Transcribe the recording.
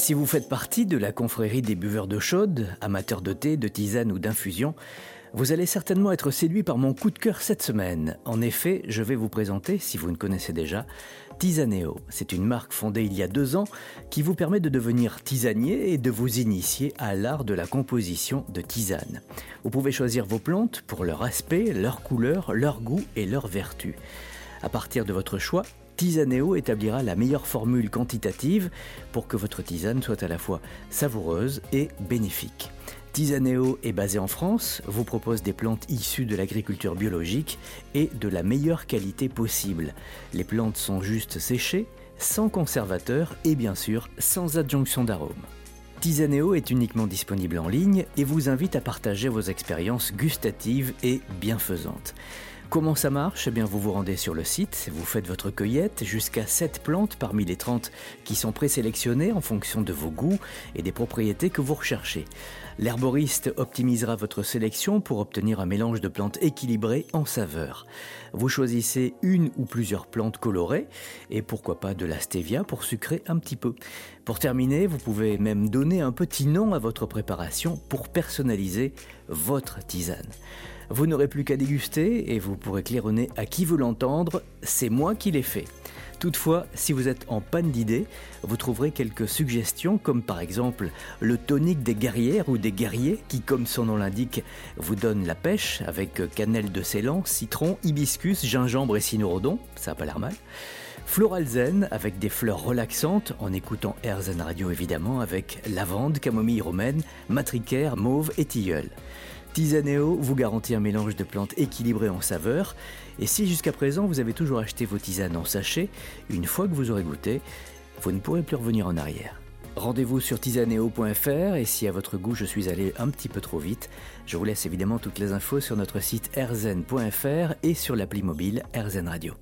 Si vous faites partie de la confrérie des buveurs d'eau chaude, amateurs de thé, de tisane ou d'infusion, vous allez certainement être séduit par mon coup de cœur cette semaine. En effet, je vais vous présenter, si vous ne connaissez déjà, Tisaneo. C'est une marque fondée il y a deux ans qui vous permet de devenir tisanier et de vous initier à l'art de la composition de tisane. Vous pouvez choisir vos plantes pour leur aspect, leur couleur, leur goût et leur vertu. À partir de votre choix, Tisaneo établira la meilleure formule quantitative pour que votre tisane soit à la fois savoureuse et bénéfique. Tisaneo est basé en France, vous propose des plantes issues de l'agriculture biologique et de la meilleure qualité possible. Les plantes sont juste séchées, sans conservateur et bien sûr sans adjonction d'arôme. Tisaneo est uniquement disponible en ligne et vous invite à partager vos expériences gustatives et bienfaisantes. Comment ça marche? Eh bien, vous vous rendez sur le site, vous faites votre cueillette, jusqu'à 7 plantes parmi les 30 qui sont présélectionnées en fonction de vos goûts et des propriétés que vous recherchez. L'herboriste optimisera votre sélection pour obtenir un mélange de plantes équilibrées en saveur. Vous choisissez une ou plusieurs plantes colorées et pourquoi pas de la stevia pour sucrer un petit peu. Pour terminer, vous pouvez même donner un petit nom à votre préparation pour personnaliser votre tisane. Vous n'aurez plus qu'à déguster et vous pourrez claironner à qui veut l'entendre, c'est moi qui l'ai fait. Toutefois, si vous êtes en panne d'idées, vous trouverez quelques suggestions comme par exemple le tonique des guerrières ou des guerriers qui, comme son nom l'indique, vous donne la pêche avec cannelle de Ceylan, citron, hibiscus, gingembre et cynorhodon, ça n'a pas l'air mal. Floral Zen avec des fleurs relaxantes en écoutant Air Radio évidemment avec lavande, camomille romaine, matricaire, mauve et tilleul. Tisaneo vous garantit un mélange de plantes équilibrées en saveur. Et si jusqu'à présent vous avez toujours acheté vos tisanes en sachet, une fois que vous aurez goûté, vous ne pourrez plus revenir en arrière. Rendez-vous sur tisaneo.fr et si à votre goût je suis allé un petit peu trop vite, je vous laisse évidemment toutes les infos sur notre site rzen.fr et sur l'appli mobile RZN Radio.